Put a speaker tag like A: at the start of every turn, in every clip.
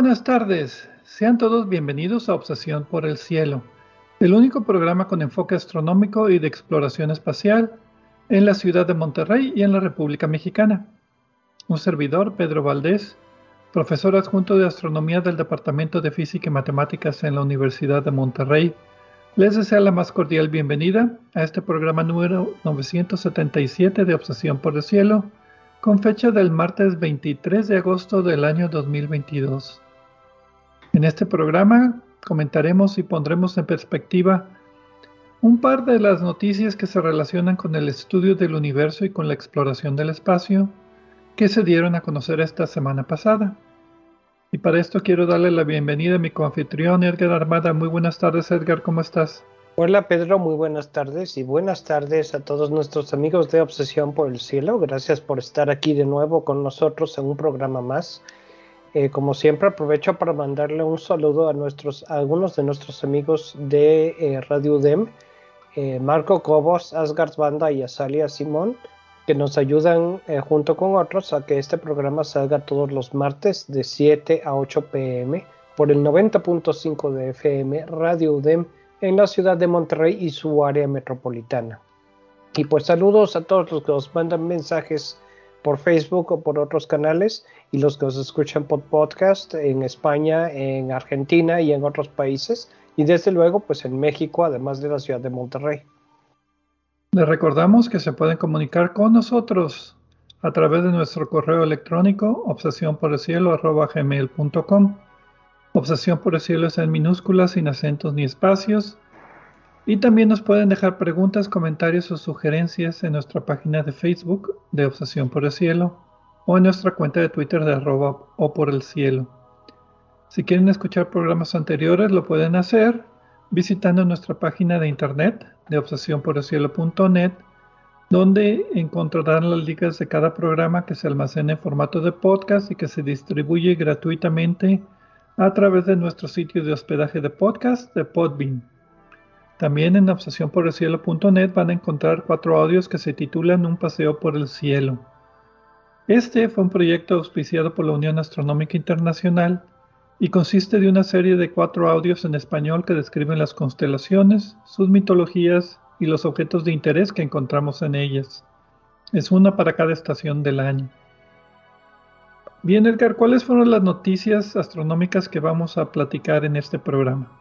A: buenas tardes, sean todos bienvenidos a Obsesión por el Cielo, el único programa con enfoque astronómico y de exploración espacial en la ciudad de Monterrey y en la República Mexicana. Un servidor, Pedro Valdés, profesor adjunto de astronomía del Departamento de Física y Matemáticas en la Universidad de Monterrey, les desea la más cordial bienvenida a este programa número 977 de Obsesión por el Cielo con fecha del martes 23 de agosto del año 2022. En este programa comentaremos y pondremos en perspectiva un par de las noticias que se relacionan con el estudio del universo y con la exploración del espacio que se dieron a conocer esta semana pasada. Y para esto quiero darle la bienvenida a mi coanfitrión Edgar Armada. Muy buenas tardes Edgar, ¿cómo estás?
B: Hola Pedro, muy buenas tardes y buenas tardes a todos nuestros amigos de Obsesión por el Cielo. Gracias por estar aquí de nuevo con nosotros en un programa más. Eh, como siempre aprovecho para mandarle un saludo a algunos de nuestros amigos de eh, Radio UDEM, eh, Marco Cobos, Asgard Banda y Azalia Simón, que nos ayudan junto con otros a que este programa salga todos los martes de 7 a 8 pm por el 90.5 de FM Radio UDEM en la ciudad de Monterrey y su área metropolitana. Y pues saludos a todos los que nos mandan mensajes por Facebook o por otros canales y los que nos escuchan por podcast en España, en Argentina y en otros países y desde luego pues en México además de la ciudad de Monterrey.
A: Les recordamos que se pueden comunicar con nosotros a través de nuestro correo electrónico obsesión por es en minúsculas, sin acentos ni espacios. Y también nos pueden dejar preguntas, comentarios o sugerencias en nuestra página de Facebook de Obsesión por el Cielo o en nuestra cuenta de Twitter de arroba o por el cielo. Si quieren escuchar programas anteriores lo pueden hacer visitando nuestra página de internet de obsesiónporelcielo.net donde encontrarán las ligas de cada programa que se almacena en formato de podcast y que se distribuye gratuitamente a través de nuestro sitio de hospedaje de podcast de Podbean. También en obsesiónporelcielo.net van a encontrar cuatro audios que se titulan Un paseo por el cielo. Este fue un proyecto auspiciado por la Unión Astronómica Internacional y consiste de una serie de cuatro audios en español que describen las constelaciones, sus mitologías y los objetos de interés que encontramos en ellas. Es una para cada estación del año. Bien, Edgar, ¿cuáles fueron las noticias astronómicas que vamos a platicar en este programa?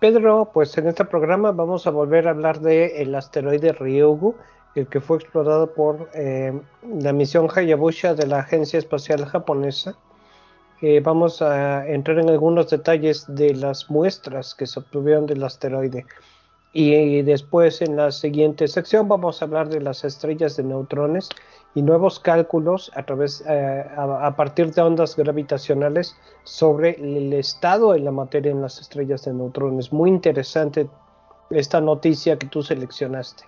B: Pedro, pues en este programa vamos a volver a hablar del asteroide Ryugu, el que fue explorado por eh, la misión Hayabusa de la Agencia Espacial Japonesa. Eh, vamos a entrar en algunos detalles de las muestras que se obtuvieron del asteroide. Y después en la siguiente sección vamos a hablar de las estrellas de neutrones y nuevos cálculos a, través, eh, a, partir de ondas gravitacionales sobre el estado de la materia en las estrellas de neutrones. Muy interesante esta noticia que tú seleccionaste.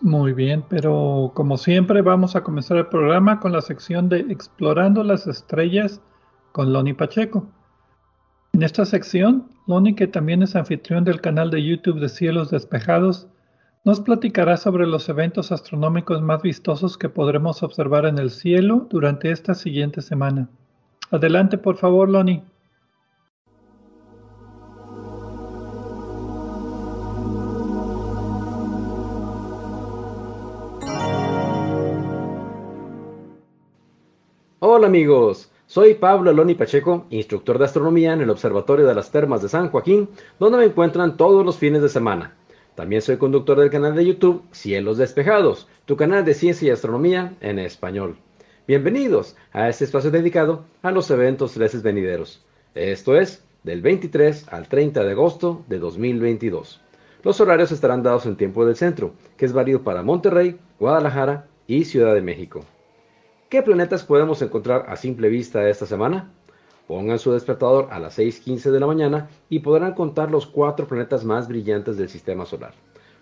A: Muy bien, pero como siempre vamos a comenzar el programa con la sección de Explorando las Estrellas con Loni Pacheco. En esta sección, Loni, que también es anfitrión del canal de YouTube de Cielos Despejados, nos platicará sobre los eventos astronómicos más vistosos que podremos observar en el cielo durante esta siguiente semana. Adelante, por favor, Loni.
C: Hola amigos, soy Pablo Loni Pacheco, instructor de astronomía en el Observatorio de las Termas de San Joaquín, donde me encuentran todos los fines de semana. También soy conductor del canal de YouTube Cielos Despejados, tu canal de ciencia y astronomía en español. Bienvenidos a este espacio dedicado a los eventos celestes venideros. Esto es del 23 al 30 de agosto de 2022. Los horarios estarán dados en tiempo del centro, que es válido para Monterrey, Guadalajara y Ciudad de México. ¿Qué planetas podemos encontrar a simple vista esta semana? Pongan su despertador a las 6.15 de la mañana y podrán contar los cuatro planetas más brillantes del sistema solar.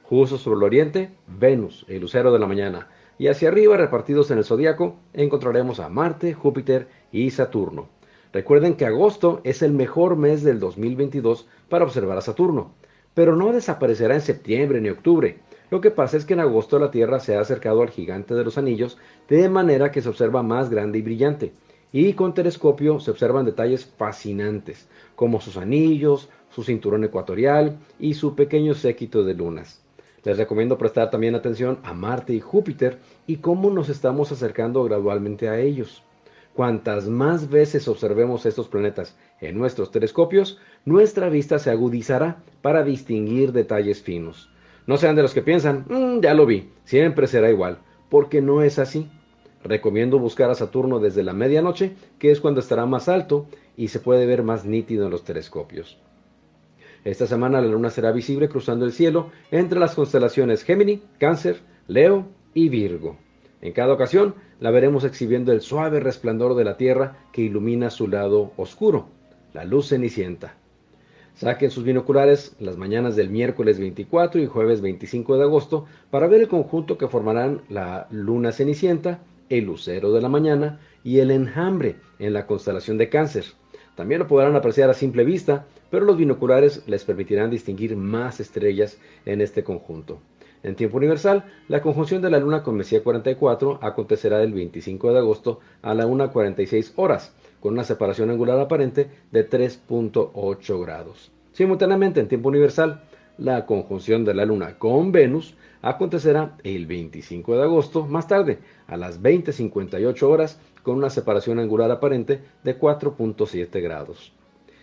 C: Justo sobre el oriente, Venus, el lucero de la mañana, y hacia arriba, repartidos en el zodiaco, encontraremos a Marte, Júpiter y Saturno. Recuerden que agosto es el mejor mes del 2022 para observar a Saturno, pero no desaparecerá en septiembre ni octubre. Lo que pasa es que en agosto la Tierra se ha acercado al gigante de los anillos de manera que se observa más grande y brillante. Y con telescopio se observan detalles fascinantes, como sus anillos, su cinturón ecuatorial y su pequeño séquito de lunas. Les recomiendo prestar también atención a Marte y Júpiter y cómo nos estamos acercando gradualmente a ellos. Cuantas más veces observemos estos planetas en nuestros telescopios, nuestra vista se agudizará para distinguir detalles finos. No sean de los que piensan, mm, ya lo vi, siempre será igual, porque no es así. Recomiendo buscar a Saturno desde la medianoche, que es cuando estará más alto y se puede ver más nítido en los telescopios. Esta semana la luna será visible cruzando el cielo entre las constelaciones Gémini, Cáncer, Leo y Virgo. En cada ocasión la veremos exhibiendo el suave resplandor de la Tierra que ilumina su lado oscuro, la luz cenicienta. Saquen sus binoculares las mañanas del miércoles 24 y jueves 25 de agosto para ver el conjunto que formarán la luna cenicienta, el lucero de la mañana y el enjambre en la constelación de cáncer. También lo podrán apreciar a simple vista, pero los binoculares les permitirán distinguir más estrellas en este conjunto. En tiempo universal, la conjunción de la Luna con Mesía 44 acontecerá el 25 de agosto a la 1.46 horas, con una separación angular aparente de 3.8 grados. Simultáneamente, en tiempo universal, la conjunción de la Luna con Venus acontecerá el 25 de agosto, más tarde, a las 20.58 horas, con una separación angular aparente de 4.7 grados.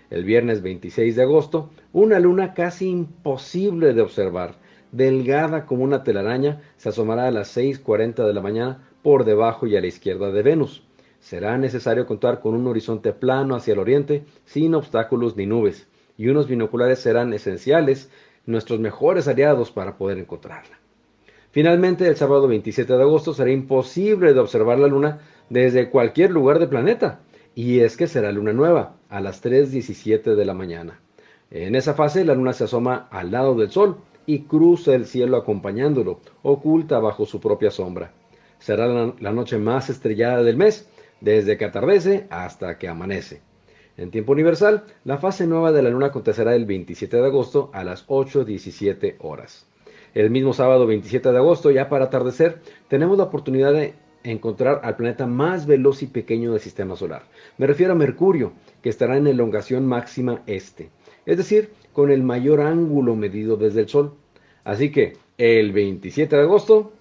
C: El viernes 26 de agosto, una luna casi imposible de observar, delgada como una telaraña, se asomará a las 6.40 de la mañana por debajo y a la izquierda de Venus. Será necesario contar con un horizonte plano hacia el oriente, sin obstáculos ni nubes, y unos binoculares serán esenciales, nuestros mejores aliados para poder encontrarla. Finalmente, el sábado 27 de agosto será imposible de observar la luna desde cualquier lugar del planeta, y es que será luna nueva, a las 3.17 de la mañana. En esa fase, la luna se asoma al lado del sol y cruza el cielo acompañándolo, oculta bajo su propia sombra. Será la noche más estrellada del mes, desde que atardece hasta que amanece. En tiempo universal, la fase nueva de la luna acontecerá el 27 de agosto a las 8.17 horas. El mismo sábado 27 de agosto, ya para atardecer, tenemos la oportunidad de encontrar al planeta más veloz y pequeño del sistema solar. Me refiero a Mercurio, que estará en elongación máxima este, es decir, con el mayor ángulo medido desde el Sol. Así que el 27 de agosto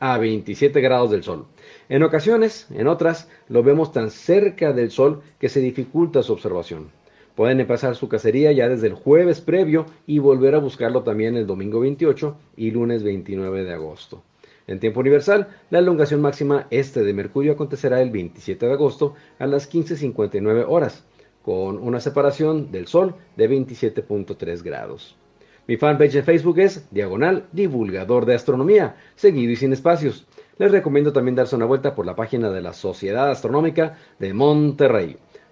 C: a 27 grados del Sol. En ocasiones, en otras, lo vemos tan cerca del Sol que se dificulta su observación. Pueden empezar su cacería ya desde el jueves previo y volver a buscarlo también el domingo 28 y lunes 29 de agosto. En tiempo universal, la elongación máxima este de Mercurio acontecerá el 27 de agosto a las 15.59 horas, con una separación del Sol de 27.3 grados. Mi fanpage de Facebook es Diagonal Divulgador de Astronomía, seguido y sin espacios. Les recomiendo también darse una vuelta por la página de la Sociedad Astronómica de Monterrey.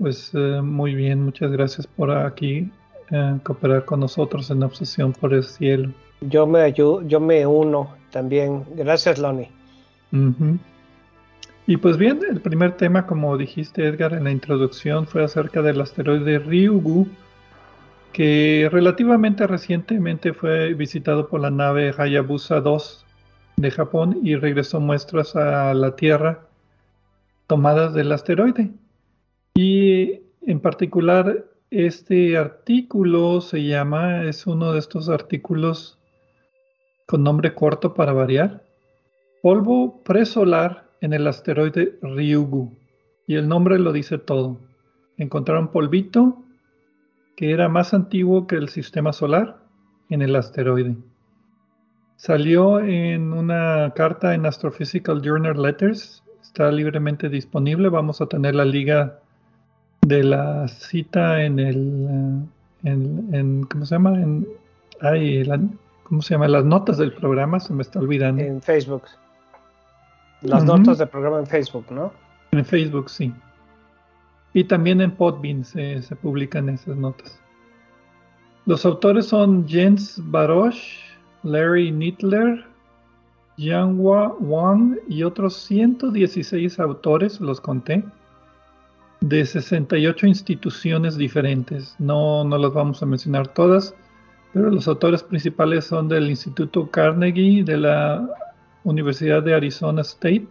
A: Pues eh, muy bien, muchas gracias por aquí eh, cooperar con nosotros en Obsesión por el Cielo.
B: Yo me ayudo, yo me uno también. Gracias, Loni.
A: Y pues bien, el primer tema, como dijiste Edgar en la introducción, fue acerca del asteroide Ryugu, que relativamente recientemente fue visitado por la nave Hayabusa 2 de Japón y regresó muestras a la Tierra tomadas del asteroide. Y en particular, este artículo se llama, es uno de estos artículos con nombre corto para variar, polvo presolar en el asteroide Ryugu. Y el nombre lo dice todo. encontraron polvito que era más antiguo que el sistema solar en el asteroide. Salió en una carta en Astrophysical Journal Letters, está libremente disponible. Vamos a tener la liga de la cita en el, en, ¿cómo se llama? En, ¿Cómo se llama? Las notas del programa, se me está olvidando.
B: En Facebook. Las notas del programa en Facebook, ¿no?
A: En Facebook, sí. Y también en Podbean se, publican esas notas. Los autores son Jens Barosh, Larry Nittler, Yanghua Wang y otros 116 autores, los conté, de 68 instituciones diferentes. No, no las vamos a mencionar todas, pero los autores principales son del Instituto Carnegie, de la Universidad de Arizona State,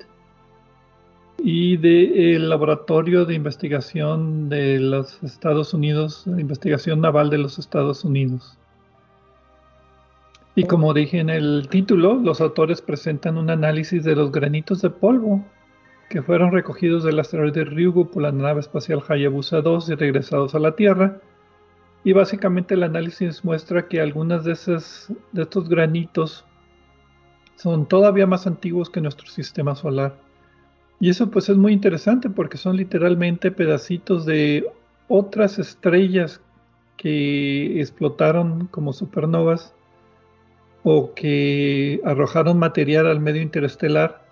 A: y del Laboratorio de Investigación de los Estados Unidos, Investigación Naval de los Estados Unidos. Y como dije en el título, los autores presentan un análisis de los granitos de polvo que fueron recogidos del asteroide Ryugu por la nave espacial Hayabusa 2 y regresados a la Tierra. Y básicamente el análisis muestra que algunas de, esas, de estos granitos son todavía más antiguos que nuestro sistema solar y eso pues es muy interesante porque son literalmente pedacitos de otras estrellas que explotaron como supernovas o que arrojaron material al medio interestelar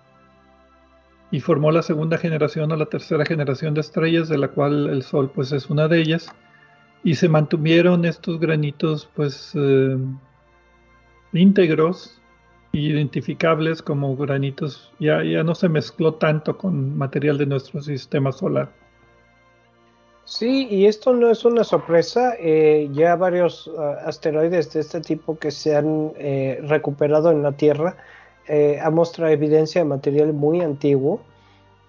A: y formó la segunda generación o la tercera generación de estrellas, de la cual el Sol pues es una de ellas, y se mantuvieron estos granitos pues eh, íntegros identificables como granitos, ya, ya no se mezcló tanto con material de nuestro sistema solar.
B: Sí, y esto no es una sorpresa. Eh, ya varios ah, asteroides de este tipo que se han eh, recuperado en la Tierra eh, han mostrado evidencia de material muy antiguo.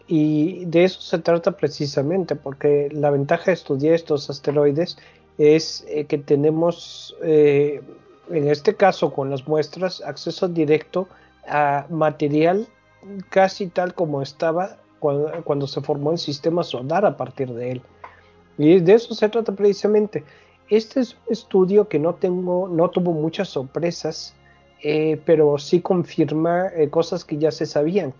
B: Y de eso se trata precisamente, porque la ventaja de estudiar estos asteroides es que tenemos en este caso con las muestras, acceso directo a material casi tal como estaba cuando, se formó el sistema solar a partir de él. Y de eso se trata precisamente. Este es un estudio que no, tengo, no tuvo muchas sorpresas, eh, pero sí confirma eh, cosas que ya se sabían.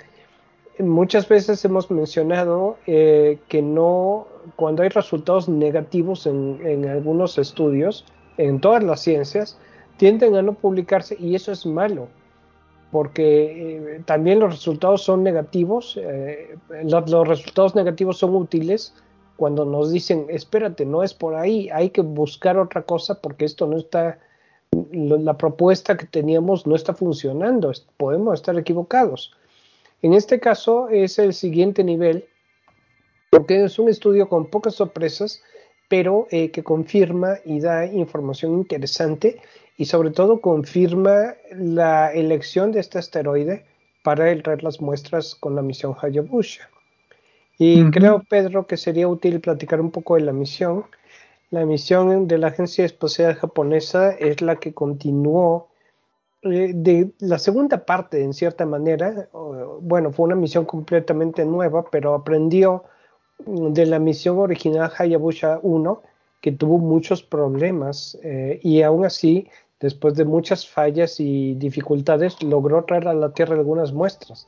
B: Muchas veces hemos mencionado eh, que no, cuando hay resultados negativos en, en algunos estudios, en todas las ciencias, tienden a no publicarse y eso es malo, porque eh, también los resultados son negativos, los, resultados negativos son útiles cuando nos dicen, espérate, no es por ahí, hay que buscar otra cosa porque esto no está, la propuesta que teníamos no está funcionando, podemos estar equivocados. En este caso es el siguiente nivel, porque es un estudio con pocas sorpresas, pero eh, que confirma y da información interesante y sobre todo confirma la elección de este asteroide para traer las muestras con la misión Hayabusa. Y creo, Pedro, que sería útil platicar un poco de la misión. La misión de la Agencia Espacial Japonesa es la que continuó eh, de la segunda parte, en cierta manera. Bueno, fue una misión completamente nueva, pero aprendió de la misión original Hayabusa 1, que tuvo muchos problemas eh, y aún así después de muchas fallas y dificultades, logró traer a la Tierra algunas muestras.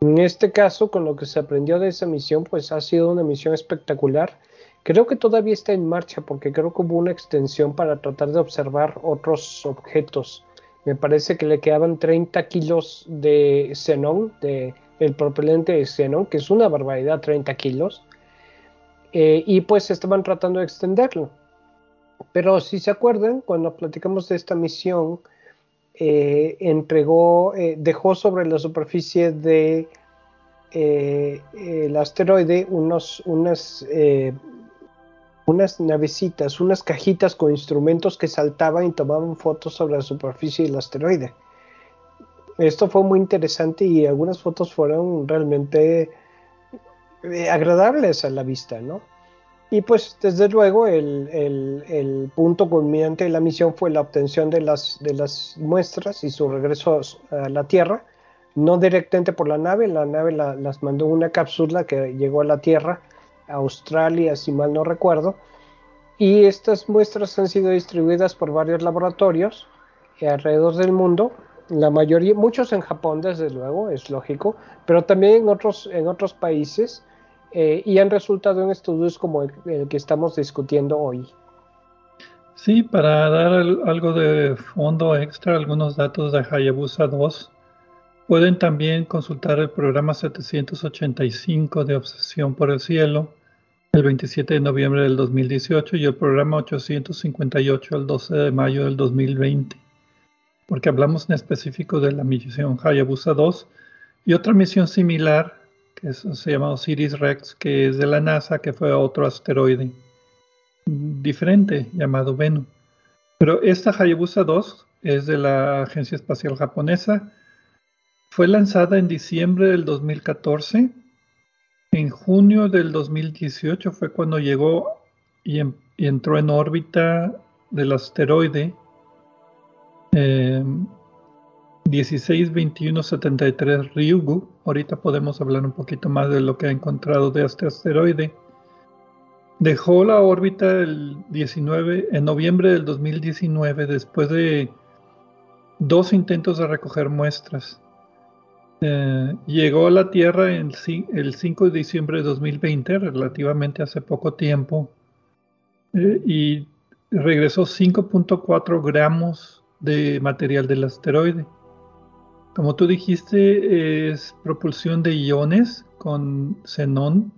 B: En este caso, con lo que se aprendió de esa misión, pues ha sido una misión espectacular. Creo que todavía está en marcha porque creo que hubo una extensión para tratar de observar otros objetos. Me parece que le quedaban 30 kilos de xenón, de el propelente de xenón, que es una barbaridad, 30 kilos. Eh, y pues estaban tratando de extenderlo. Pero si se acuerdan, cuando platicamos de esta misión, eh, entregó, eh, dejó sobre la superficie de el asteroide unos, unas, unas navecitas, unas cajitas con instrumentos que saltaban y tomaban fotos sobre la superficie del asteroide. Esto fue muy interesante y algunas fotos fueron realmente agradables a la vista, ¿no? Y pues desde luego el, punto culminante de la misión fue la obtención de las, muestras y su regreso a la Tierra, no directamente por la nave, la nave las mandó una cápsula que llegó a la Tierra Australia, si mal no recuerdo. Y estas muestras han sido distribuidas por varios laboratorios alrededor del mundo. La mayoría, muchos en Japón, desde luego, es lógico, pero también en otros, en otros países. Eh, y han resultado en estudios como el que estamos discutiendo hoy.
A: Sí, para dar algo de fondo extra, algunos datos de Hayabusa 2, pueden también consultar el programa 785 de Obsesión por el Cielo, el 27 de noviembre del 2018, y el programa 858 el 12 de mayo del 2020, porque hablamos en específico de la misión Hayabusa 2 y otra misión similar, que se llama Osiris Rex, que es de la NASA, que fue a otro asteroide diferente llamado Venu. Pero esta Hayabusa 2 es de la Agencia Espacial Japonesa. Fue lanzada en diciembre del 2014. En junio del 2018 fue cuando llegó y, em, entró en órbita del asteroide eh, 162173 Ryugu. Ahorita podemos hablar un poquito más de lo que ha encontrado de este asteroide. Dejó la órbita el 19, en noviembre del 2019 después de dos intentos de recoger muestras. Eh, llegó a la Tierra el 5 de diciembre de 2020, relativamente hace poco tiempo, eh, y regresó 5.4 gramos de material del asteroide. Como tú dijiste, es propulsión de iones con xenón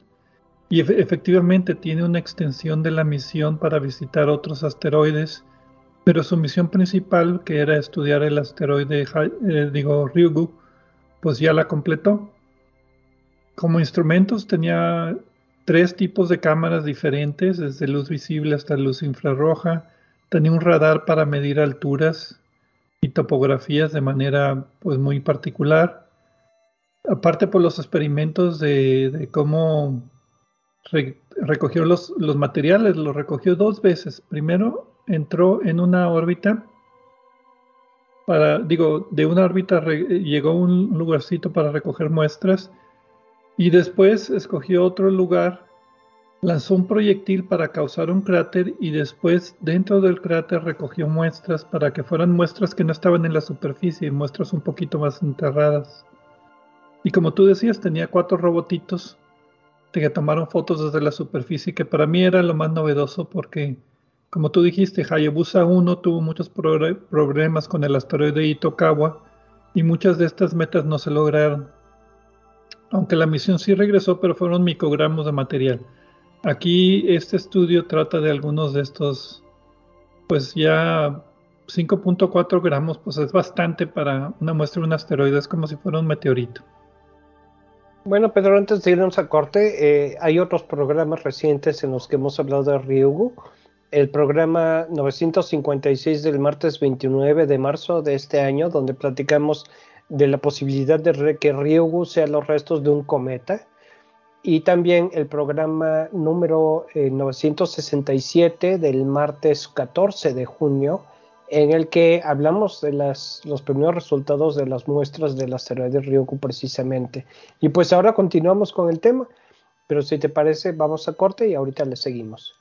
A: y efectivamente tiene una extensión de la misión para visitar otros asteroides, pero su misión principal, que era estudiar el asteroide, eh, digo, Ryugu, pues ya la completó. Como instrumentos tenía tres tipos de cámaras diferentes, desde luz visible hasta luz infrarroja. Tenía un radar para medir alturas y topografías de manera pues muy particular. Aparte por los experimentos de cómo recogió los, los materiales, los recogió dos veces. Primero entró en una órbita, para, digo, de una órbita llegó a un lugarcito para recoger muestras y después escogió otro lugar, lanzó un proyectil para causar un cráter y después dentro del cráter recogió muestras para que fueran muestras que no estaban en la superficie, muestras un poquito más enterradas. Y como tú decías, tenía cuatro robotitos que tomaron fotos desde la superficie, que para mí era lo más novedoso porque, como tú dijiste, Hayabusa 1 tuvo muchos problemas con el asteroide Itokawa y muchas de estas metas no se lograron. Aunque la misión sí regresó, pero fueron microgramos de material. Aquí este estudio trata de algunos de estos, pues ya 5.4 gramos, pues es bastante para una muestra de un asteroide, es como si fuera un meteorito.
B: Bueno, Pedro, antes de irnos a corte, eh, hay otros programas recientes en los que hemos hablado de Ryugu. El programa 956 del martes 29 de marzo de este año, donde platicamos de la posibilidad de que Ryugu sea los restos de un cometa. Y también el programa número 967 eh, del martes 14 de junio, en el que hablamos de los primeros resultados de las muestras del asteroide Ryugu precisamente. Y pues ahora continuamos con el tema, pero si te parece vamos a corte y ahorita le seguimos.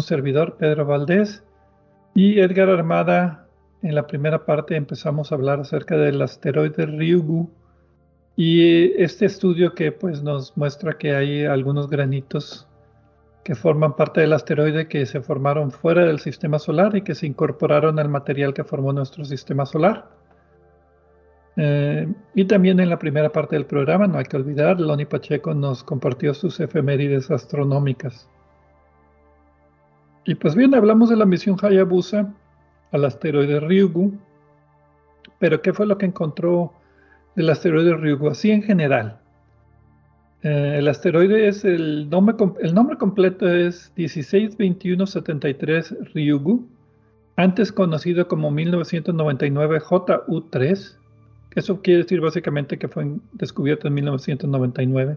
A: Un servidor, Pedro Valdés, y Edgar Armada. En la primera parte empezamos a hablar acerca del asteroide Ryugu y este estudio que pues nos muestra que hay algunos granitos que forman parte del asteroide que se formaron fuera del sistema solar y que se incorporaron al material que formó nuestro sistema solar. Eh, y también en la primera parte del programa, no hay que olvidar, Loni Pacheco nos compartió sus efemérides astronómicas. Y pues bien, hablamos de la misión Hayabusa al asteroide Ryugu, pero ¿qué fue lo que encontró el asteroide Ryugu? Así en general. Eh, el asteroide es el nombre, el nombre completo es 162173 Ryugu, antes conocido como 1999 JU3 eso quiere decir básicamente que fue descubierto en 1999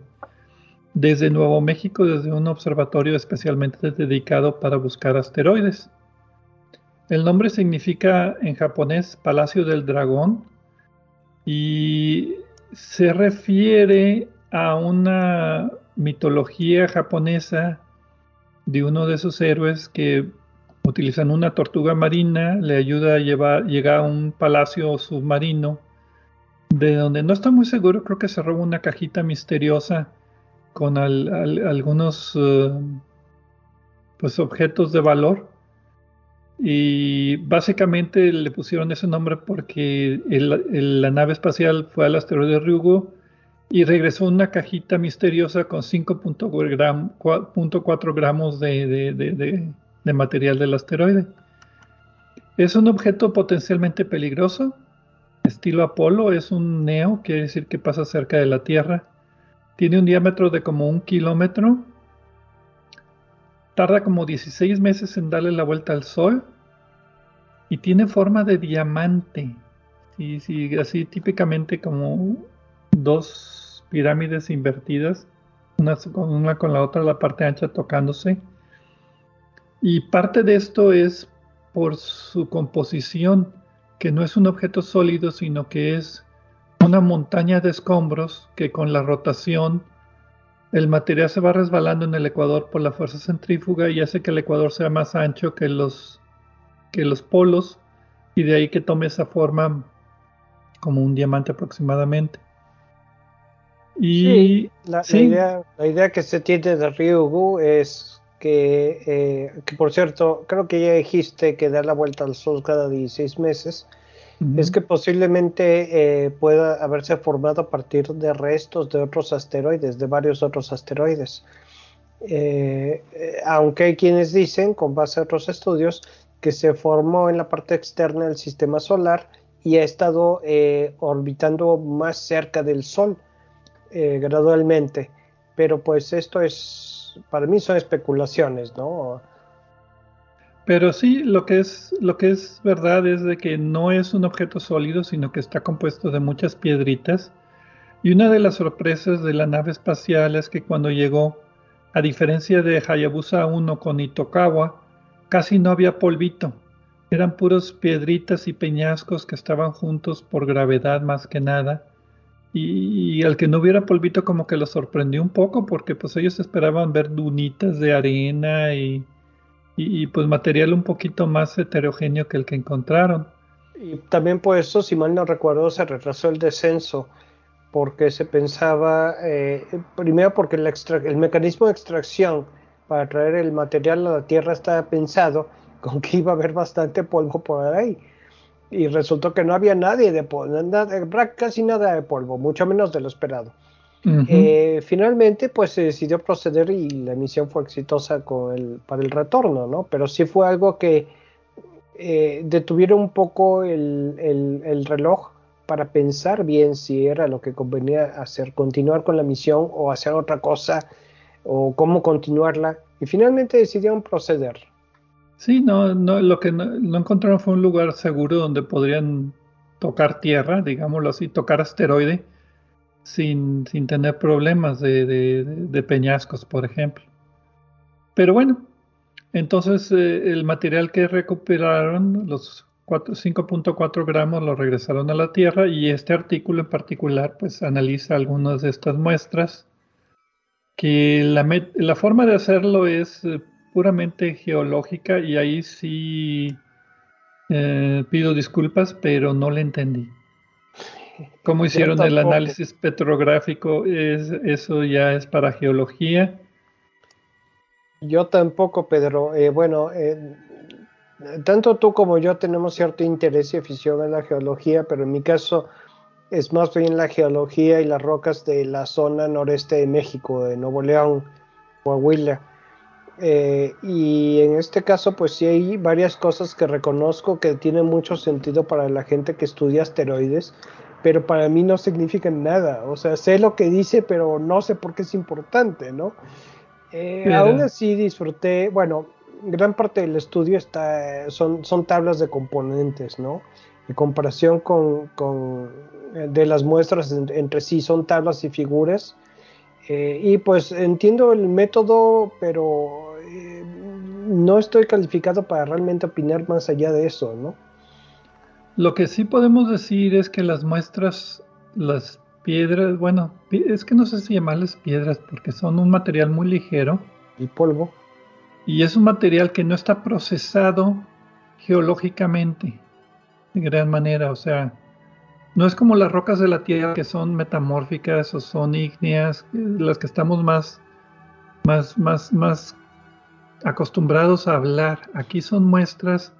A: desde Nuevo México, desde un observatorio especialmente dedicado para buscar asteroides. El nombre significa en japonés Palacio del Dragón y se refiere a una mitología japonesa de uno de esos héroes que utilizan una tortuga marina, le ayuda a llevar, llegar a un palacio submarino de donde no estoy muy seguro, creo que se roba una cajita misteriosa con algunos eh, pues objetos de valor. Y básicamente le pusieron ese nombre porque la nave espacial fue al asteroide Ryugu y regresó una cajita misteriosa con 5.4 gramos de material del asteroide. Es un objeto potencialmente peligroso estilo Apolo, es un neo, quiere decir que pasa cerca de la Tierra. Tiene un diámetro de como un kilómetro. Tarda como 16 meses en darle la vuelta al Sol. Y tiene forma de diamante. Y, sí, así típicamente como dos pirámides invertidas, una con, una con la otra, la parte ancha tocándose. Y parte de esto es por su composición que no es un objeto sólido, sino que es una montaña de escombros que con la rotación el material se va resbalando en el ecuador por la fuerza centrífuga y hace que el ecuador sea más ancho que los, que los polos y de ahí que tome esa forma como un diamante aproximadamente.
B: Y la, idea, la, idea, que se tiene de Ryugu es eh, que, por cierto, creo que ya dijiste que da la vuelta al Sol cada 16 meses, es que posiblemente eh, pueda haberse formado a partir de restos de otros asteroides, de varios otros asteroides. Eh, aunque hay quienes dicen, con base a otros estudios, que se formó en la parte externa del sistema solar y ha estado orbitando más cerca del Sol gradualmente. Pero pues esto es para mí son especulaciones, ¿no?
A: Pero sí, lo que es lo que es verdad es de que no es un objeto sólido, sino que está compuesto de muchas piedritas. Y una de las sorpresas de la nave espacial es que cuando llegó, a diferencia de Hayabusa 1 con Itokawa, casi no había polvito. Eran puros piedritas y peñascos que estaban juntos por gravedad más que nada y, al que no hubiera polvito como que lo sorprendió un poco porque pues ellos esperaban ver dunitas de arena y, y, pues material un poquito más heterogéneo que el que encontraron.
B: Y también por eso, si mal no recuerdo, se retrasó el descenso porque se pensaba, eh, primero porque el, el mecanismo de extracción para traer el material a la Tierra estaba pensado con que iba a haber bastante polvo por ahí y resultó que no había nadie de polvo, casi nada de polvo, mucho menos de lo esperado. Eh, finalmente, pues se decidió proceder y la misión fue exitosa con el, para el retorno, ¿no? Pero sí fue algo que eh, detuvieron un poco el, el, reloj para pensar bien si era lo que convenía hacer, continuar con la misión o hacer otra cosa o cómo continuarla. Y finalmente decidieron proceder.
A: Sí, no, no lo que no, encontraron fue un lugar seguro donde podrían tocar tierra, digámoslo así, tocar asteroide sin, sin tener problemas de, de, peñascos, por ejemplo. Pero bueno, entonces eh, el material que recuperaron, los 5.4 gramos, lo regresaron a la Tierra y este artículo en particular pues analiza algunas de estas muestras que la, la forma de hacerlo es eh, puramente geológica y ahí sí eh, pido disculpas, pero no le entendí. ¿Cómo hicieron el análisis petrográfico? Es, eso ya es para geología.
B: Yo tampoco, Pedro. Eh, bueno, eh, tanto tú como yo tenemos cierto interés y afición en la geología, pero en mi caso es más bien la geología y las rocas de la zona noreste de México, de Nuevo León, Coahuila. Eh, y en este caso, pues sí hay varias cosas que reconozco que tienen mucho sentido para la gente que estudia asteroides, pero para mí no significan nada. O sea, sé lo que dice, pero no sé por qué es importante, ¿no? Eh, aún así disfruté, bueno, gran parte del estudio está, son, son tablas de componentes, ¿no? En comparación con, con eh, de las muestras entre sí, son tablas y figuras eh, y pues entiendo el método, pero eh, no estoy calificado para realmente opinar más allá de eso, ¿no?
A: Lo que sí podemos decir es que las muestras, las piedras, bueno, es que no sé si llamarles piedras porque son un material muy ligero.
B: Y polvo.
A: Y es un material que no está procesado geológicamente de gran manera, o sea, no es como las rocas de la Tierra que son metamórficas o son ígneas, las que estamos más, más, más, más acostumbrados a hablar. Aquí son muestras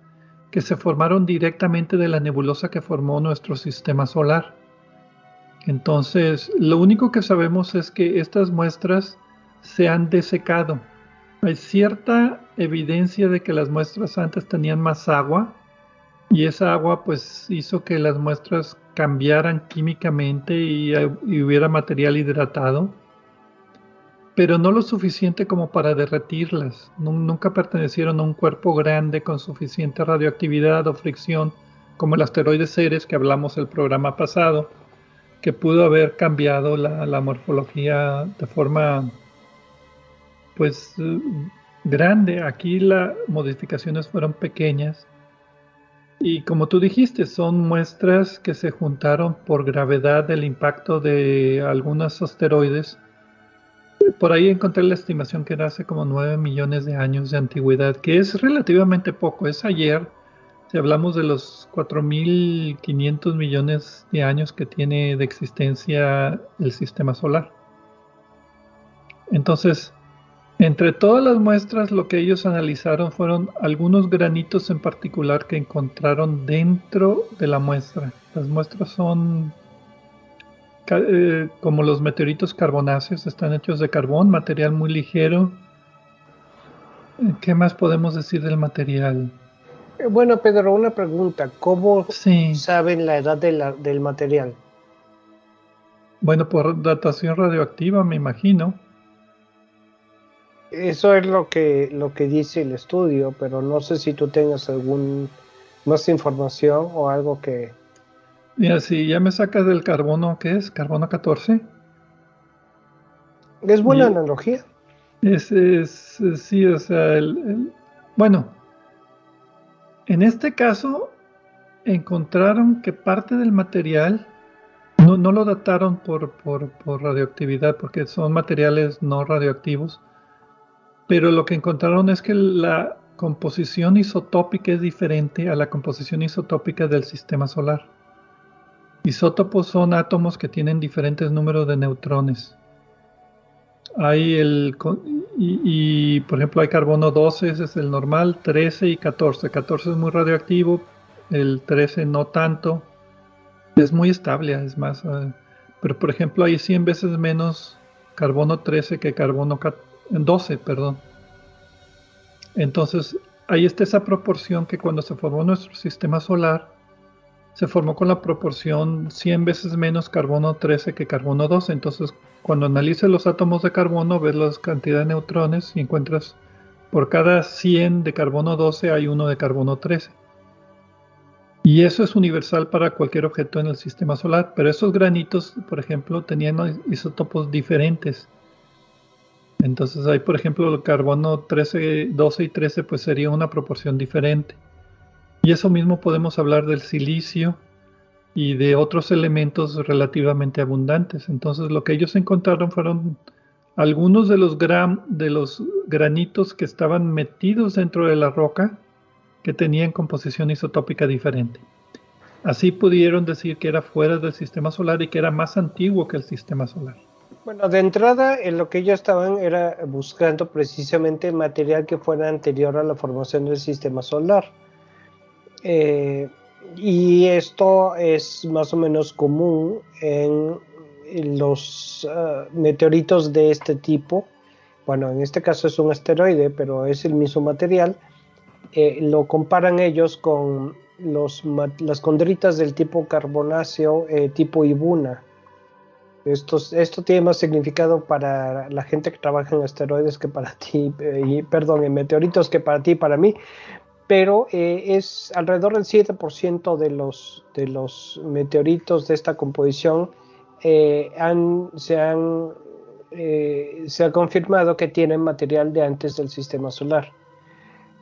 A: que se formaron directamente de la nebulosa que formó nuestro sistema solar. Entonces, lo único que sabemos es que estas muestras se han desecado. Hay cierta evidencia de que las muestras antes tenían más agua y esa agua pues hizo que las muestras cambiaran químicamente y, hubiera material hidratado, pero no lo suficiente como para derretirlas. Nunca pertenecieron a un cuerpo grande con suficiente radioactividad o fricción como el asteroide Ceres que hablamos el programa pasado, que pudo haber cambiado la, la morfología de forma pues grande. Aquí las modificaciones fueron pequeñas y como tú dijiste, son muestras que se juntaron por gravedad del impacto de algunos asteroides. Por ahí encontré la estimación que era hace como 9 millones de años de antigüedad, que es relativamente poco. Es ayer, si hablamos de los 4.500 millones de años que tiene de existencia el sistema solar. Entonces, entre todas las muestras, lo que ellos analizaron fueron algunos granitos en particular que encontraron dentro de la muestra. Las muestras son eh, como los meteoritos carbonáceos, están hechos de carbón, material muy ligero. ¿Qué más podemos decir del material?
B: Eh, bueno, Pedro, una pregunta. ¿Cómo saben la edad del material?
A: Bueno, por datación radioactiva, me imagino.
B: Eso es lo que, lo que dice el estudio, pero no sé si tú tengas algún más información o algo que...
A: Mira, si ya me sacas del carbono, ¿qué es? ¿Carbono 14?
B: Es buena analogía.
A: Es, es, sí, o sea, el, bueno, en este caso encontraron que parte del material no, no lo dataron por, por, por radioactividad, porque son materiales no radioactivos, pero lo que encontraron es que la composición isotópica es diferente a la composición isotópica del sistema solar. Isótopos son átomos que tienen diferentes números de neutrones. Hay el y, por ejemplo hay carbono 12, ese es el normal, 13 y 14. 14 es muy radioactivo, el 13 no tanto. Es muy estable, es más. Eh, pero por ejemplo hay 100 veces menos carbono 13 que carbono 14 12, perdón. Entonces, ahí está esa proporción que cuando se formó nuestro sistema solar, se formó con la proporción 100 veces menos carbono 13 que carbono 12. Entonces, cuando analices los átomos de carbono, ves la cantidad de neutrones y encuentras por cada 100 de carbono 12 hay uno de carbono 13. Y eso es universal para cualquier objeto en el sistema solar, pero esos granitos, por ejemplo, tenían isótopos diferentes. Entonces hay, por ejemplo, el carbono 13, 12 y 13, pues sería una proporción diferente. Y eso mismo podemos hablar del silicio y de otros elementos relativamente abundantes. Entonces lo que ellos encontraron fueron algunos de los, de los granitos que estaban metidos dentro de la roca que tenían composición isotópica diferente. Así pudieron decir que era fuera del sistema solar y que era más antiguo que el sistema solar.
B: Bueno, de entrada, en lo que ellos estaban era buscando precisamente material que fuera anterior a la formación del sistema solar. Eh, y esto es más o menos común en, los ah, meteoritos de este tipo. Bueno, en este caso es un asteroide, pero es el mismo material. Eh, lo comparan ellos con los, las condritas del tipo carbonáceo eh, tipo Ibuna esto, esto tiene más significado para la gente que trabaja en asteroides que para ti, eh, y, perdón, en meteoritos que para ti y para mí, pero eh, es alrededor del 7% de los, meteoritos de esta composición eh, se, han, se ha confirmado que tienen material de antes del sistema solar.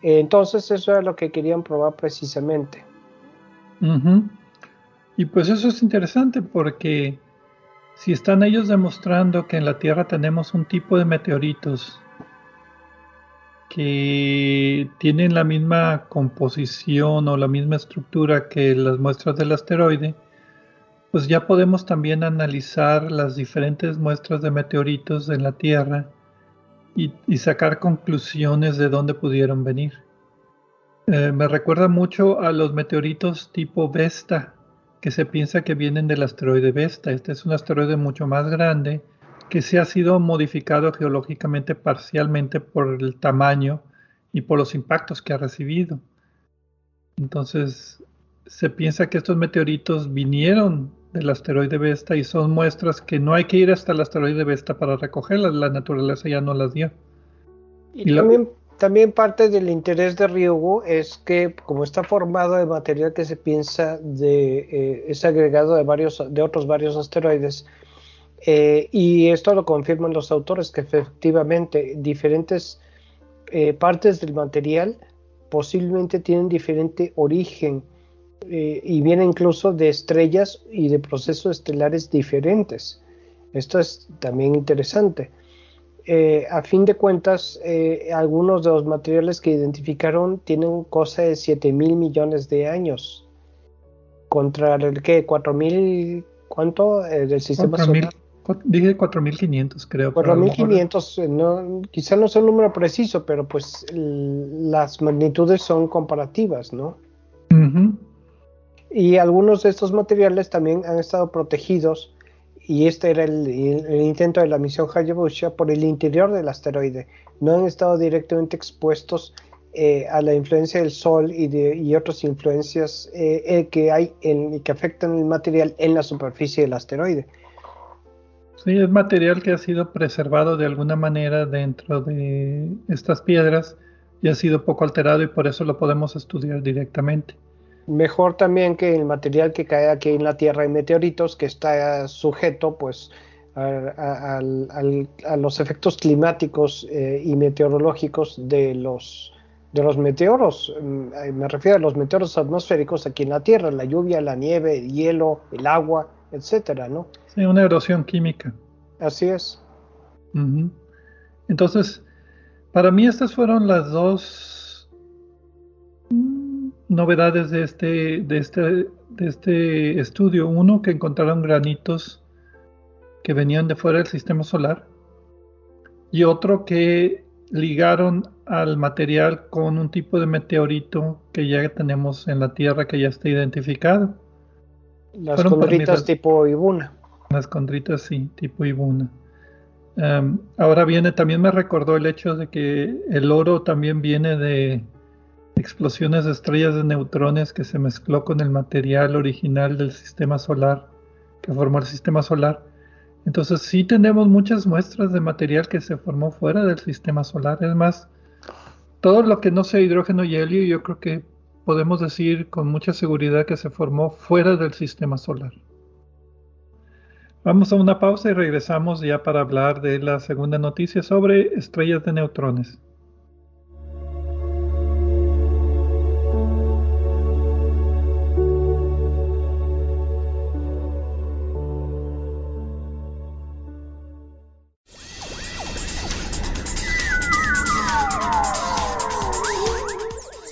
B: entonces eso es lo que querían probar precisamente.
A: Y pues eso es interesante porque si están ellos demostrando que en la Tierra tenemos un tipo de meteoritos que tienen la misma composición o la misma estructura que las muestras del asteroide, pues ya podemos también analizar las diferentes muestras de meteoritos en la Tierra y, sacar conclusiones de dónde pudieron venir. Eh, me recuerda mucho a los meteoritos tipo Vesta, que se piensa que vienen del asteroide Vesta. Este es un asteroide mucho más grande que se ha sido modificado geológicamente parcialmente por el tamaño y por los impactos que ha recibido. Entonces, se piensa que estos meteoritos vinieron del asteroide Vesta y son muestras que no hay que ir hasta el asteroide Vesta para recogerlas, la naturaleza ya no las dio.
B: Y, también también parte del interés de Ryugu es que como está formado de material que se piensa de eh, es agregado de varios de otros varios asteroides eh, y esto lo confirman los autores que efectivamente diferentes eh, partes del material posiblemente tienen diferente origen y vienen incluso de estrellas y de procesos estelares diferentes. Esto es también interesante. Eh, a fin de cuentas, eh, algunos de los materiales que identificaron tienen cosa de 7 mil millones de años. Contra el que 4 mil, ¿cuánto? Eh, del sistema 4, solar.
A: Dije 4500, creo.
B: 4500, no, quizá no es un número preciso, pero pues las magnitudes son comparativas, ¿no? Y algunos de estos materiales también han estado protegidos y este era el, intento de la misión Hayabusa por el interior del asteroide. No han estado directamente expuestos eh, a la influencia del Sol y, de, otras influencias eh, eh, que hay en, que afectan el material en la superficie del asteroide.
A: Sí, es material que ha sido preservado de alguna manera dentro de estas piedras y ha sido poco alterado y por eso lo podemos estudiar directamente
B: mejor también que el material que cae aquí en la Tierra en meteoritos, que está sujeto pues a, los efectos climáticos eh, y meteorológicos de los, de los meteoros. Mm, me refiero a los meteoros atmosféricos aquí en la Tierra, la lluvia, la nieve, el hielo, el agua, etcétera, ¿no?
A: Sí, una erosión química.
B: Así es.
A: Entonces, para mí estas fueron las dos novedades de este, de este, de este estudio. Uno, que encontraron granitos que venían de fuera del sistema solar. Y otro que ligaron al material con un tipo de meteorito que ya tenemos en la Tierra, que ya está identificado.
B: Las condritas tipo Ibuna.
A: Las condritas, sí, tipo Ibuna. Em, ahora viene, también me recordó el hecho de que el oro también viene de, explosiones de estrellas de neutrones que se mezcló con el material original del sistema solar, que formó el sistema solar. Entonces sí tenemos muchas muestras de material que se formó fuera del sistema solar. Es más, todo lo que no sea hidrógeno y helio, yo creo que podemos decir con mucha seguridad que se formó fuera del sistema solar. Vamos a una pausa y regresamos ya para hablar de la segunda noticia sobre estrellas de neutrones.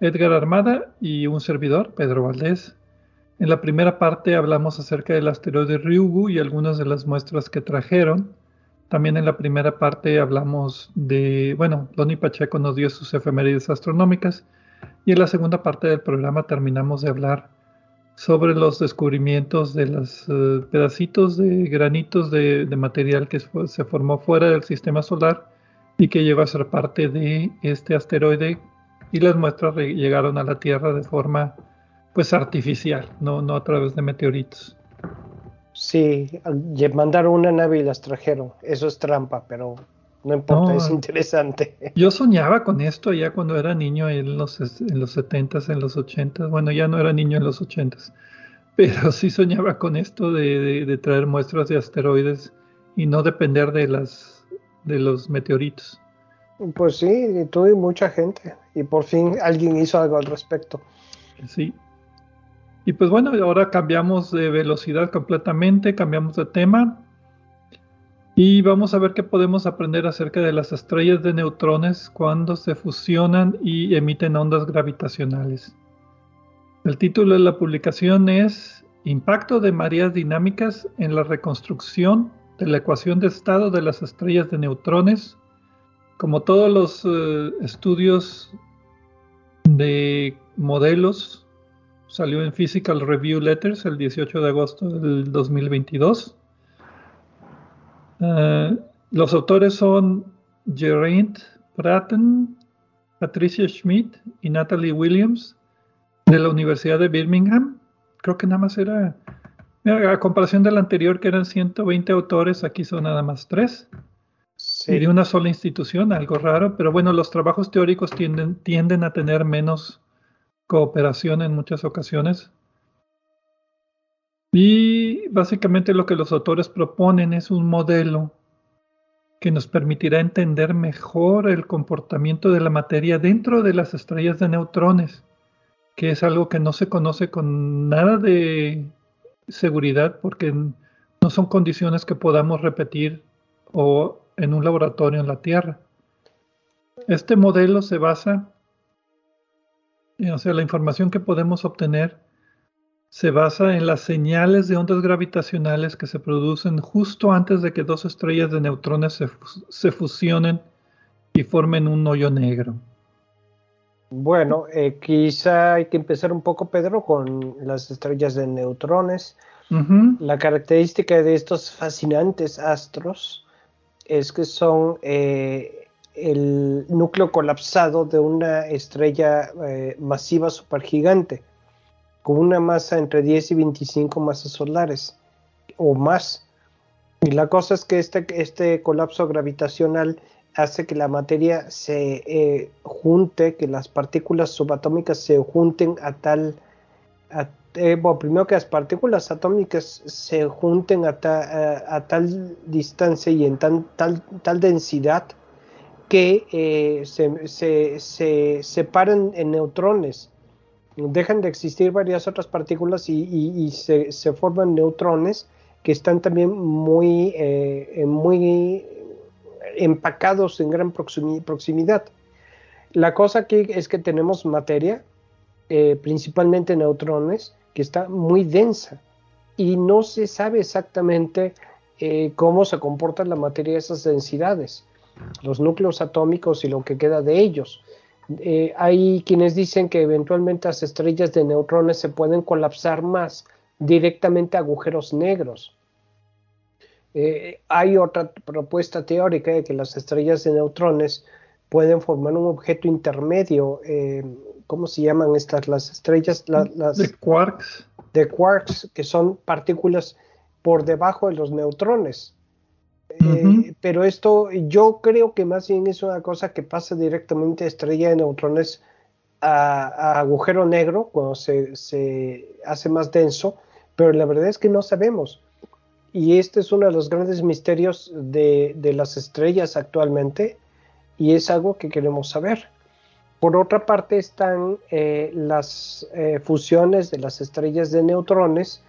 A: Edgar Armada y un servidor, Pedro Valdés. En la primera parte hablamos acerca del asteroide Ryugu y algunas de las muestras que trajeron. También en la primera parte hablamos de, bueno, Loni Pacheco nos dio sus efemérides astronómicas y en la segunda parte del programa terminamos de hablar sobre los descubrimientos de los eh, pedacitos de granitos de, de material que se formó fuera del sistema solar y que llegó a ser parte de este asteroide y las muestras llegaron a la Tierra de forma pues artificial, no, no a través de meteoritos.
B: Sí, mandaron una nave y las trajeron. Eso es trampa, pero no importa, es interesante.
A: Yo soñaba con esto ya cuando era niño en los, en los 70s, en los 80s. Bueno, ya no era niño en los 80s, pero sí soñaba con esto de, de traer muestras de asteroides y no depender de, las, de los meteoritos.
B: Pues sí, tú y mucha gente. Y por fin alguien hizo algo al respecto.
A: Sí. Y pues bueno, ahora cambiamos de velocidad completamente, cambiamos de tema. Y vamos a ver qué podemos aprender acerca de las estrellas de neutrones cuando se fusionan y emiten ondas gravitacionales. El título de la publicación es Impacto de mareas dinámicas en la reconstrucción de la ecuación de estado de las estrellas de neutrones como todos los eh, estudios de modelos, salió en Physical Review Letters el 18 de agosto del 2022. Eh, los autores son Geraint Pratten, Patricia Schmidt y Natalie Williams de la Universidad de Birmingham. Creo que nada más era, a comparación del anterior que eran 120 autores, aquí son nada más tres y de una sola institución, algo raro, pero bueno, los trabajos teóricos tienden, tienden a tener menos cooperación en muchas ocasiones. Y básicamente lo que los autores proponen es un modelo que nos permitirá entender mejor el comportamiento de la materia dentro de las estrellas de neutrones, que es algo que no se conoce con nada de seguridad porque no son condiciones que podamos repetir o en un laboratorio en la Tierra. Este modelo se basa, o sea, la información que podemos obtener se basa en las señales de ondas gravitacionales que se producen justo antes de que dos estrellas de neutrones se, fusionen y formen un hoyo negro.
B: Bueno, eh, quizá hay que empezar un poco, Pedro, con las estrellas de neutrones. La característica de estos fascinantes astros es que son eh, el núcleo colapsado de una estrella eh, masiva supergigante, con una masa entre 10 y 25 masas solares o más. Y la cosa es que este, este colapso gravitacional hace que la materia se eh, junte, que las partículas subatómicas se junten a tal, eh, bueno, primero que las partículas atómicas se junten a, a, tal distancia y en tal, densidad que eh, se, se, se, separan en neutrones. Dejan de existir varias otras partículas y, se, forman neutrones que están también muy, eh, muy empacados en gran proximidad. La cosa aquí es que tenemos materia, eh, principalmente neutrones, que está muy densa y no se sabe exactamente eh, cómo se comporta la materia de esas densidades, los núcleos atómicos y lo que queda de ellos. Eh, hay quienes dicen que eventualmente las estrellas de neutrones se pueden colapsar más directamente a agujeros negros. Eh, hay otra propuesta teórica de que las estrellas de neutrones pueden formar un objeto intermedio. ¿Cómo se llaman estas? Las estrellas. las,
A: de quarks.
B: De quarks, que son partículas por debajo de los neutrones. Eh, pero esto yo creo que más bien es una cosa que pasa directamente de estrella de neutrones a, agujero negro cuando se, hace más denso, pero la verdad es que no sabemos. Y este es uno de los grandes misterios de, las estrellas actualmente y es algo que queremos saber. Por otra parte están eh, las eh, fusiones de las estrellas de neutrones,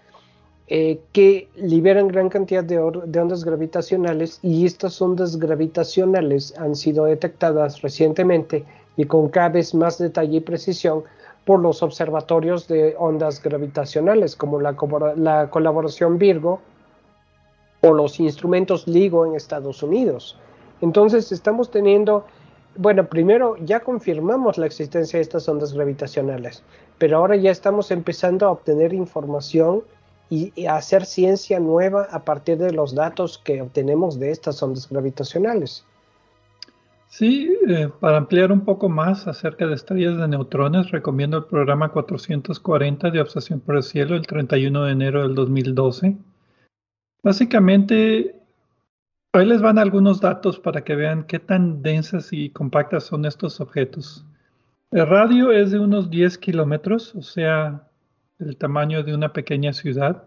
B: eh, que liberan gran cantidad de, ondas gravitacionales y estas ondas gravitacionales han sido detectadas recientemente y con cada vez más detalle y precisión por los observatorios de ondas gravitacionales como la, la colaboración Virgo o los instrumentos LIGO en Estados Unidos. Entonces estamos teniendo, bueno, primero ya confirmamos la existencia de estas ondas gravitacionales, pero ahora ya estamos empezando a obtener información y, hacer ciencia nueva a partir de los datos que obtenemos de estas ondas gravitacionales.
A: Sí, eh, para ampliar un poco más acerca de estrellas de neutrones, recomiendo el programa 440 de Obsesión por el Cielo el 31 de enero del 2012. Básicamente, ahí les van algunos datos para que vean qué tan densas y compactas son estos objetos. El radio es de unos 10 kilómetros, o sea, el tamaño de una pequeña ciudad.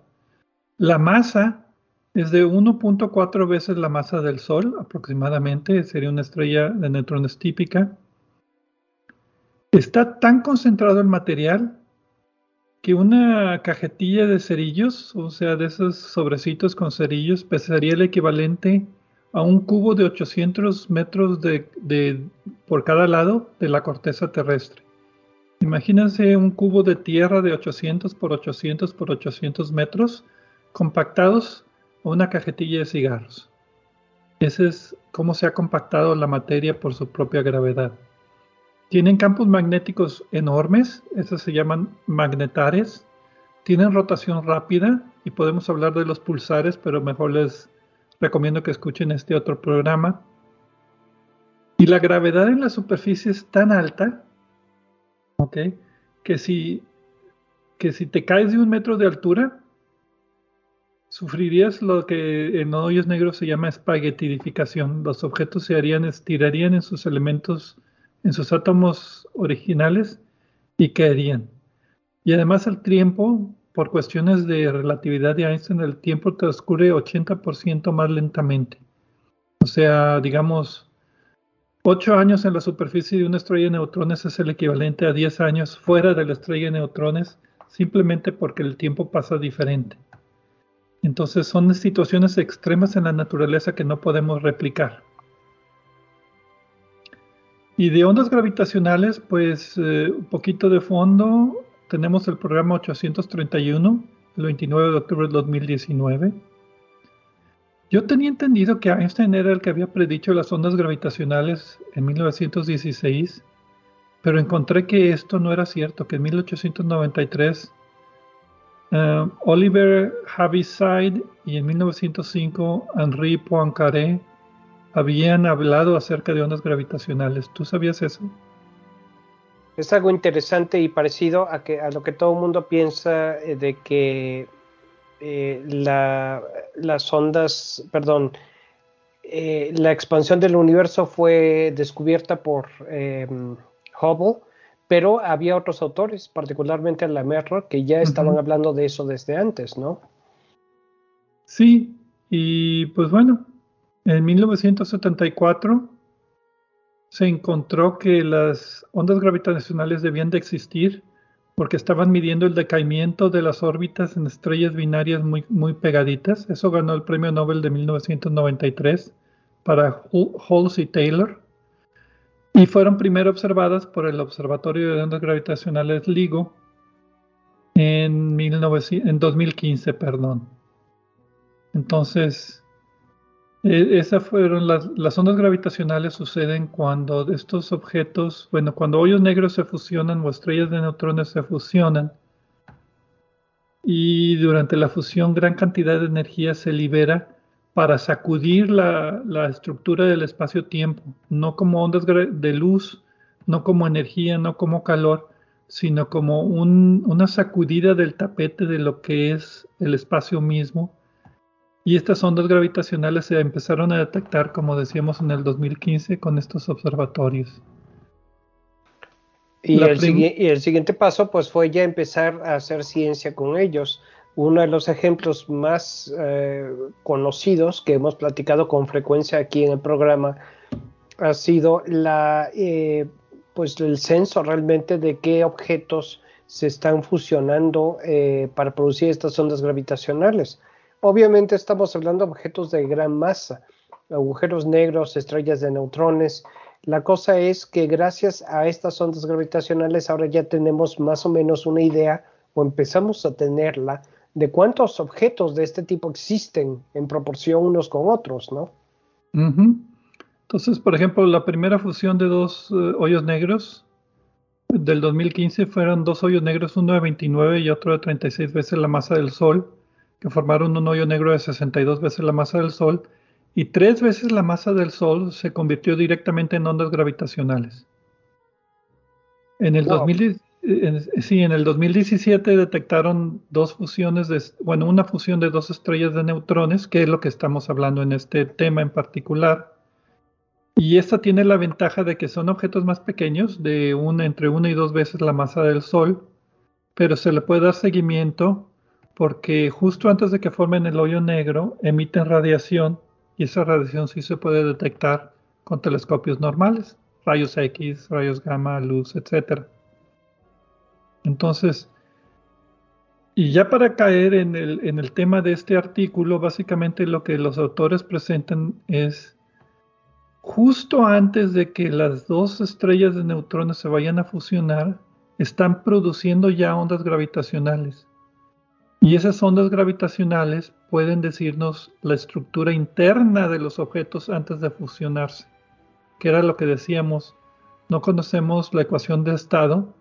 A: La masa es de 1.4 veces la masa del Sol aproximadamente, sería una estrella de neutrones típica. Está tan concentrado el material que una cajetilla de cerillos, o sea, de esos sobrecitos con cerillos, pesaría el equivalente a un cubo de 800 metros de, por cada lado de la corteza terrestre. Imagínense un cubo de tierra de 800 por 800 por 800 metros compactados a una cajetilla de cigarros. Ese es cómo se ha compactado la materia por su propia gravedad. Tienen campos magnéticos enormes, esos se llaman magnetares. Tienen rotación rápida y podemos hablar de los pulsares, pero mejor les recomiendo que escuchen este otro programa. Y la gravedad en la superficie es tan alta que si, que si te caes de un metro de altura, sufrirías lo que en hoyos negros se llama espaguetidificación. Los objetos se harían, estirarían en sus elementos, en sus átomos originales y caerían. Y además el tiempo, por cuestiones de relatividad de Einstein, el tiempo transcurre 80% más lentamente. O sea, digamos, Ocho años en la superficie de una estrella de neutrones es el equivalente a 10 años fuera de la estrella de neutrones, simplemente porque el tiempo pasa diferente. Entonces son situaciones extremas en la naturaleza que no podemos replicar. Y de ondas gravitacionales, pues eh, un poquito de fondo, tenemos el programa 831, el 29 de octubre de 2019 yo tenía entendido que Einstein era el que había predicho las ondas gravitacionales en 1916, pero encontré que esto no era cierto, que en 1893 eh, Oliver Heaviside y en 1905 Henri Poincaré habían hablado acerca de ondas gravitacionales. ¿Tú sabías eso?
B: Es algo interesante y parecido a, que, a lo que todo el mundo piensa eh, de que eh, las ondas, perdón, eh, la expansión del universo fue descubierta por em, Hubble, pero había otros autores, particularmente la Merrill, que ya estaban hablando de eso desde antes, ¿no?
A: Sí, y pues bueno, en 1974 se encontró que las ondas gravitacionales debían de existir porque estaban midiendo el decaimiento de las órbitas en estrellas binarias muy, muy pegaditas. Eso ganó el premio Nobel de 1993 para Halsey Taylor. Y fueron primero observadas por el Observatorio de Ondas Gravitacionales LIGO en, en 2015, perdón. Entonces, e, esas fueron las, ondas gravitacionales suceden cuando estos objetos, bueno, cuando hoyos negros se fusionan o estrellas de neutrones se fusionan y durante la fusión gran cantidad de energía se libera para sacudir la, estructura del espacio-tiempo, no como ondas de luz, no como energía, no como calor, sino como un, una sacudida del tapete de lo que es el espacio mismo y estas ondas gravitacionales se empezaron a detectar, como decíamos, en el 2015 con estos observatorios.
B: Y el, siguiente paso pues fue ya empezar a hacer ciencia con ellos. Uno de los ejemplos más eh, conocidos que hemos platicado con frecuencia aquí en el programa ha sido la, eh, pues el censo realmente de qué objetos se están fusionando eh, para producir estas ondas gravitacionales. Obviamente estamos hablando de objetos de gran masa, agujeros negros, estrellas de neutrones. La cosa es que gracias a estas ondas gravitacionales ahora ya tenemos más o menos una idea o empezamos a tenerla de cuántos objetos de este tipo existen en proporción unos con otros, ¿no?
A: Entonces, por ejemplo, la primera fusión de dos eh, hoyos negros del 2015 fueron dos hoyos negros, uno de 29 y otro de 36 veces la masa del Sol que formaron un hoyo negro de 62 veces la masa del Sol y tres veces la masa del Sol se convirtió directamente en ondas gravitacionales. En el, sí, en el 2017 detectaron dos fusiones, de, bueno, una fusión de dos estrellas de neutrones, que es lo que estamos hablando en este tema en particular. Y esta tiene la ventaja de que son objetos más pequeños, de una, entre una y dos veces la masa del Sol, pero se le puede dar seguimiento porque justo antes de que formen el hoyo negro emiten radiación y esa radiación sí se puede detectar con telescopios normales, rayos X, rayos gamma, luz, etc. Entonces, y ya para caer en el, en el tema de este artículo, básicamente lo que los autores presentan es justo antes de que las dos estrellas de neutrones se vayan a fusionar, están produciendo ya ondas gravitacionales. Y esas ondas gravitacionales pueden decirnos la estructura interna de los objetos antes de fusionarse, que era lo que decíamos. No conocemos la ecuación de estado.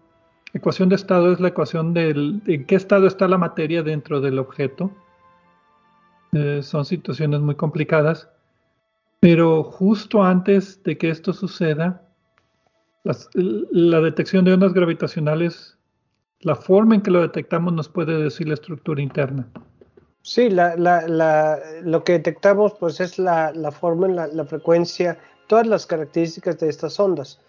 A: Ecuación de estado es la ecuación de en qué estado está la materia dentro del objeto. Eh, son situaciones muy complicadas. Pero justo antes de que esto suceda, la detección de ondas gravitacionales la forma en que lo detectamos nos puede decir la estructura interna.
B: Sí, lo que detectamos pues es la, forma, la, frecuencia, todas las características de estas ondas.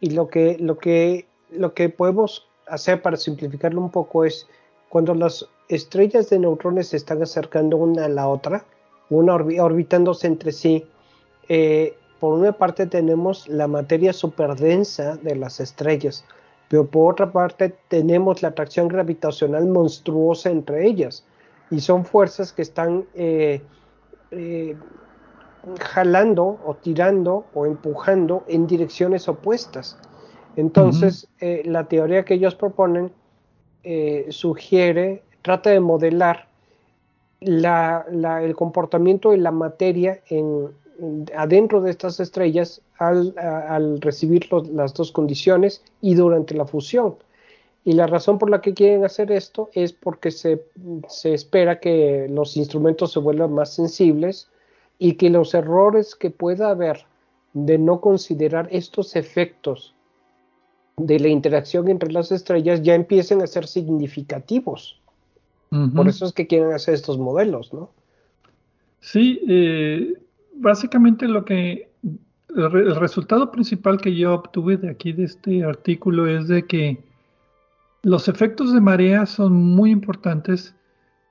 B: Y lo que, lo, que, lo que podemos hacer para simplificarlo un poco es cuando las estrellas de neutrones se están acercando una a la otra, una orbitándose entre sí, eh, por una parte tenemos la materia superdensa de las estrellas, pero por otra parte tenemos la atracción gravitacional monstruosa entre ellas y son fuerzas que están eh, eh, jalando o tirando o empujando en direcciones opuestas. Entonces, eh, la teoría que ellos proponen sugiere, trata de modelar el comportamiento de la materia en, adentro de estas estrellas al, recibir las dos condiciones y durante la fusión. Y la razón por la que quieren hacer esto es porque se, espera que los instrumentos se vuelvan más sensibles y que los errores que pueda haber de no considerar estos efectos de la interacción entre las estrellas ya empiecen a ser significativos. Por eso es que quieren hacer estos modelos, ¿no?
A: Sí, eh, básicamente lo que el, resultado principal que yo obtuve de aquí de este artículo es de que los efectos de marea son muy importantes,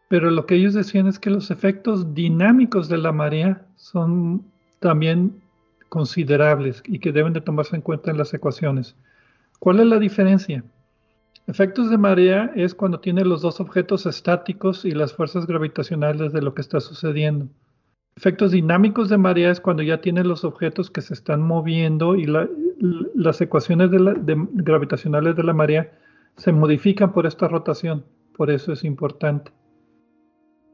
A: pero lo que ellos decían es que los efectos dinámicos de la marea son también considerables y que deben de tomarse en cuenta en las ecuaciones. ¿Cuál es la diferencia? Efectos de marea es cuando tiene los dos objetos estáticos y las fuerzas gravitacionales de lo que está sucediendo. Efectos dinámicos de marea es cuando ya tiene los objetos que se están moviendo y las ecuaciones gravitacionales de la marea se modifican por esta rotación. Por eso es importante.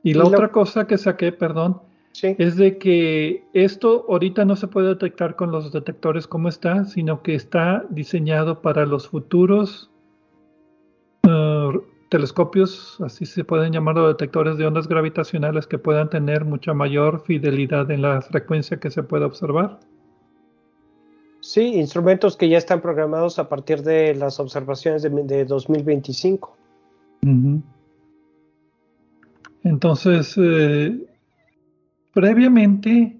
A: Y la otra cosa que saqué, perdón, es de que esto ahorita no se puede detectar con los detectores como está, sino que está diseñado para los futuros uh, telescopios, así se pueden llamar los detectores de ondas gravitacionales que puedan tener mucha mayor fidelidad en la frecuencia que se pueda observar.
B: Sí, instrumentos que ya están programados a partir de las observaciones de, 2025.
A: Entonces, eh, Previamente,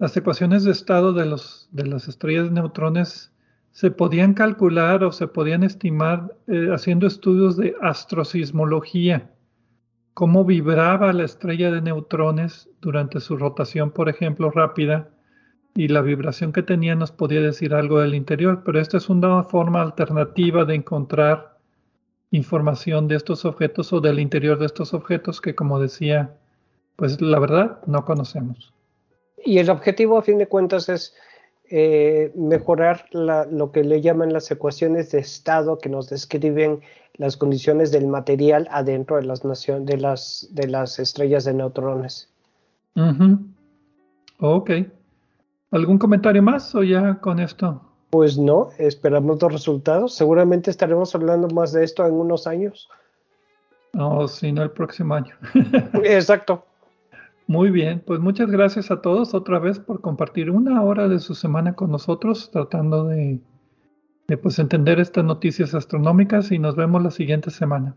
A: las ecuaciones de estado de, los, de las estrellas de neutrones se podían calcular o se podían estimar eh, haciendo estudios de astrosismología, cómo vibraba la estrella de neutrones durante su rotación, por ejemplo, rápida, y la vibración que tenía nos podía decir algo del interior, pero esta es una forma alternativa de encontrar información de estos objetos o del interior de estos objetos que, como decía pues la verdad no conocemos.
B: Y el objetivo a fin de cuentas es eh, mejorar lo que le llaman las ecuaciones de estado que nos describen las condiciones del material adentro de las, de las, de las estrellas de neutrones.
A: Ok. ¿Algún comentario más o ya con esto?
B: Pues no, esperamos los resultados. Seguramente estaremos hablando más de esto en unos años.
A: No, si no el próximo año.
B: Exacto.
A: Muy bien, pues muchas gracias a todos otra vez por compartir una hora de su semana con nosotros, tratando de, pues, entender estas noticias astronómicas y nos vemos la siguiente semana.